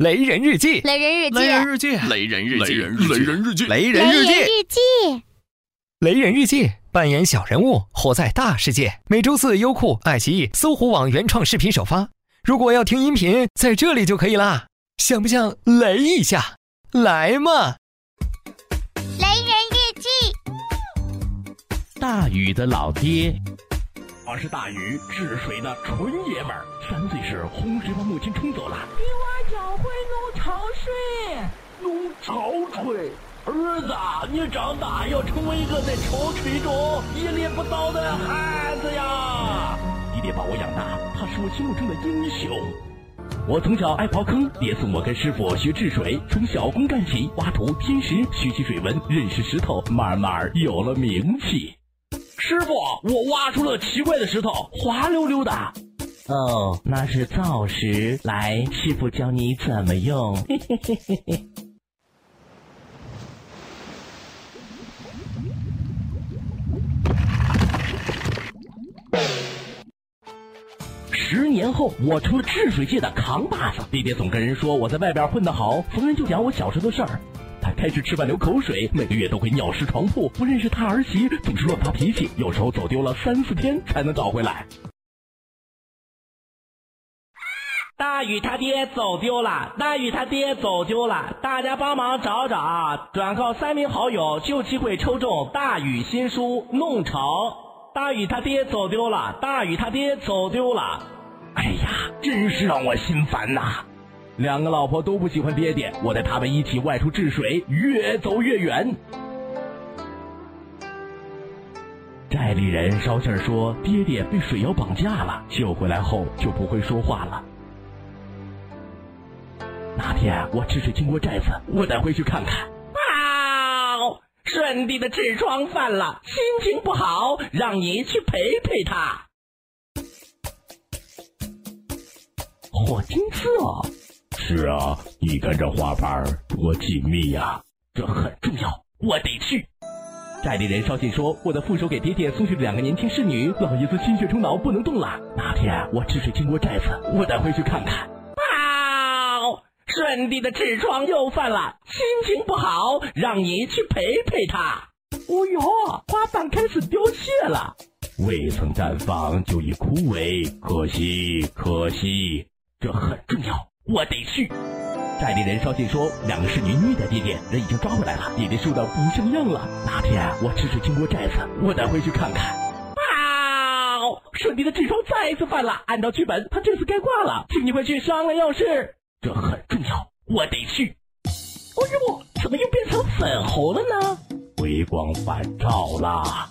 雷人日记，雷人日记，雷人日记，雷人日记，雷人日记，雷人日记，日记，雷人日记，扮演小人物，活在大世界。每周四，优酷、爱奇艺、搜狐网原创视频首发。如果要听音频，在这里就可以啦。想不想雷一下？来嘛！雷人日记，大禹的老爹，我是大禹，治水的纯爷们儿。三岁时，洪水把母亲冲走了。我会弄潮水。弄潮水，儿子，你长大要成为一个在潮水中屹立不倒的汉子呀！爹爹把我养大，他是我心目中的英雄。我从小爱刨坑，爹送我跟师傅学治水，从小工干起，挖土填石，学习水文，认识石头，慢慢有了名气。师傅，我挖出了奇怪的石头，滑溜溜的。哦，那是造石。来，师傅教你怎么用。嘿嘿嘿嘿嘿。十年后，我成了治水界的扛把子。爹爹总跟人说我在外边混得好，逢人就讲我小时候的事儿。他开始吃饭流口水，每个月都会尿湿床铺。不认识他儿媳，总是乱发脾气，有时候走丢了三四天才能找回来。大禹他爹走丢了，大禹他爹走丢了，大家帮忙找找啊。转告三名好友，就机会抽中大禹新书《弄潮》。大禹他爹走丢了，大禹他爹走丢了。哎呀，真是让我心烦呐！两个老婆都不喜欢爹爹，我带他们一起外出治水，越走越远。寨里人捎信说，爹爹被水妖绑架了，救回来后就不会说话了。那天我治水经过寨子，我得回去看看。啊！舜帝的痔疮犯了，心情不好，让你去陪陪他。火金色，是啊，你看这花瓣多紧密呀，这很重要，我得去。寨里人捎信说，我的副手给爹爹送去两个年轻侍女，老爷子心血冲脑，不能动了。那天我治水经过寨子，我得回去看看。啊！舜帝的痔疮又犯了，心情不好，让你去陪陪他。哦哟，花瓣开始凋谢了，未曾绽放就已枯萎，可惜可惜。这很重要，我得去。寨里人捎信说，两个侍女虐待爹爹，人已经抓回来了，爹爹瘦的不像样了。那天我治水经过寨子，我得回去看看。啊！舜帝的痔疮再一次犯了，按照剧本，他这次该挂了，请你快去商量要事。这很我得去。哎呦，怎么又变成粉红了呢？回光返照啦。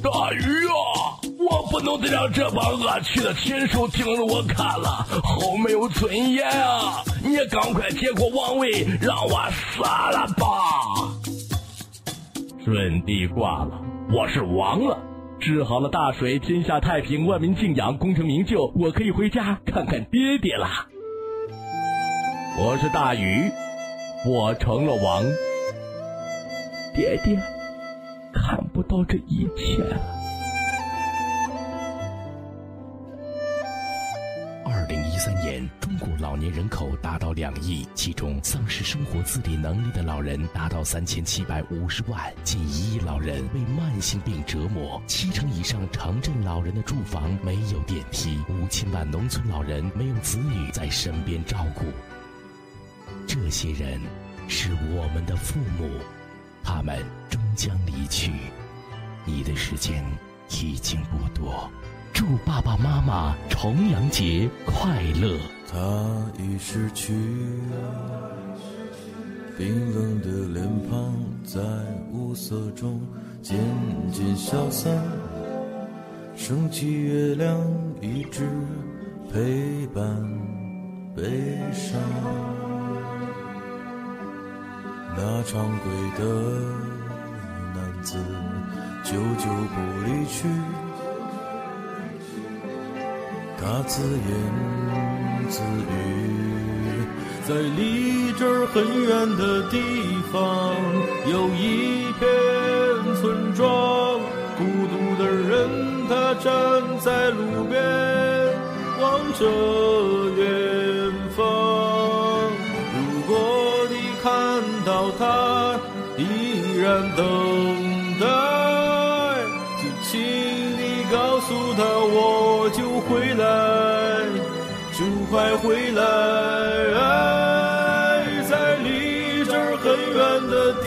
大鱼啊，我不能再让这帮恶趣的禽兽盯着我看了，好没有尊严啊！你赶快接过王位，让我死了吧！舜帝挂了，我是王了，治好了大水，天下太平，万民敬仰，功成名就，我可以回家看看爹爹了。我是大禹，我成了王，爹爹。看不到这一切了。二零一三年，中国老年人口达到两亿，其中丧失生活自理能力的老人达到三千七百五十万，近一亿老人为慢性病折磨，七成以上城镇老人的住房没有电梯，五千万农村老人没有子女在身边照顾。这些人是我们的父母，他们终将离去，你的时间已经不多。祝爸爸妈妈重阳节快乐！他已逝去，冰冷的脸庞在暮色中渐渐消散，升起月亮一直陪伴悲伤。那长跪的男子，久久不离去。他自言自语，在离这儿很远的地方，有一片村庄。孤独的人，他站在路边，望着依然等待，就请你告诉他，我就回来，就快回来。在离这儿很远的地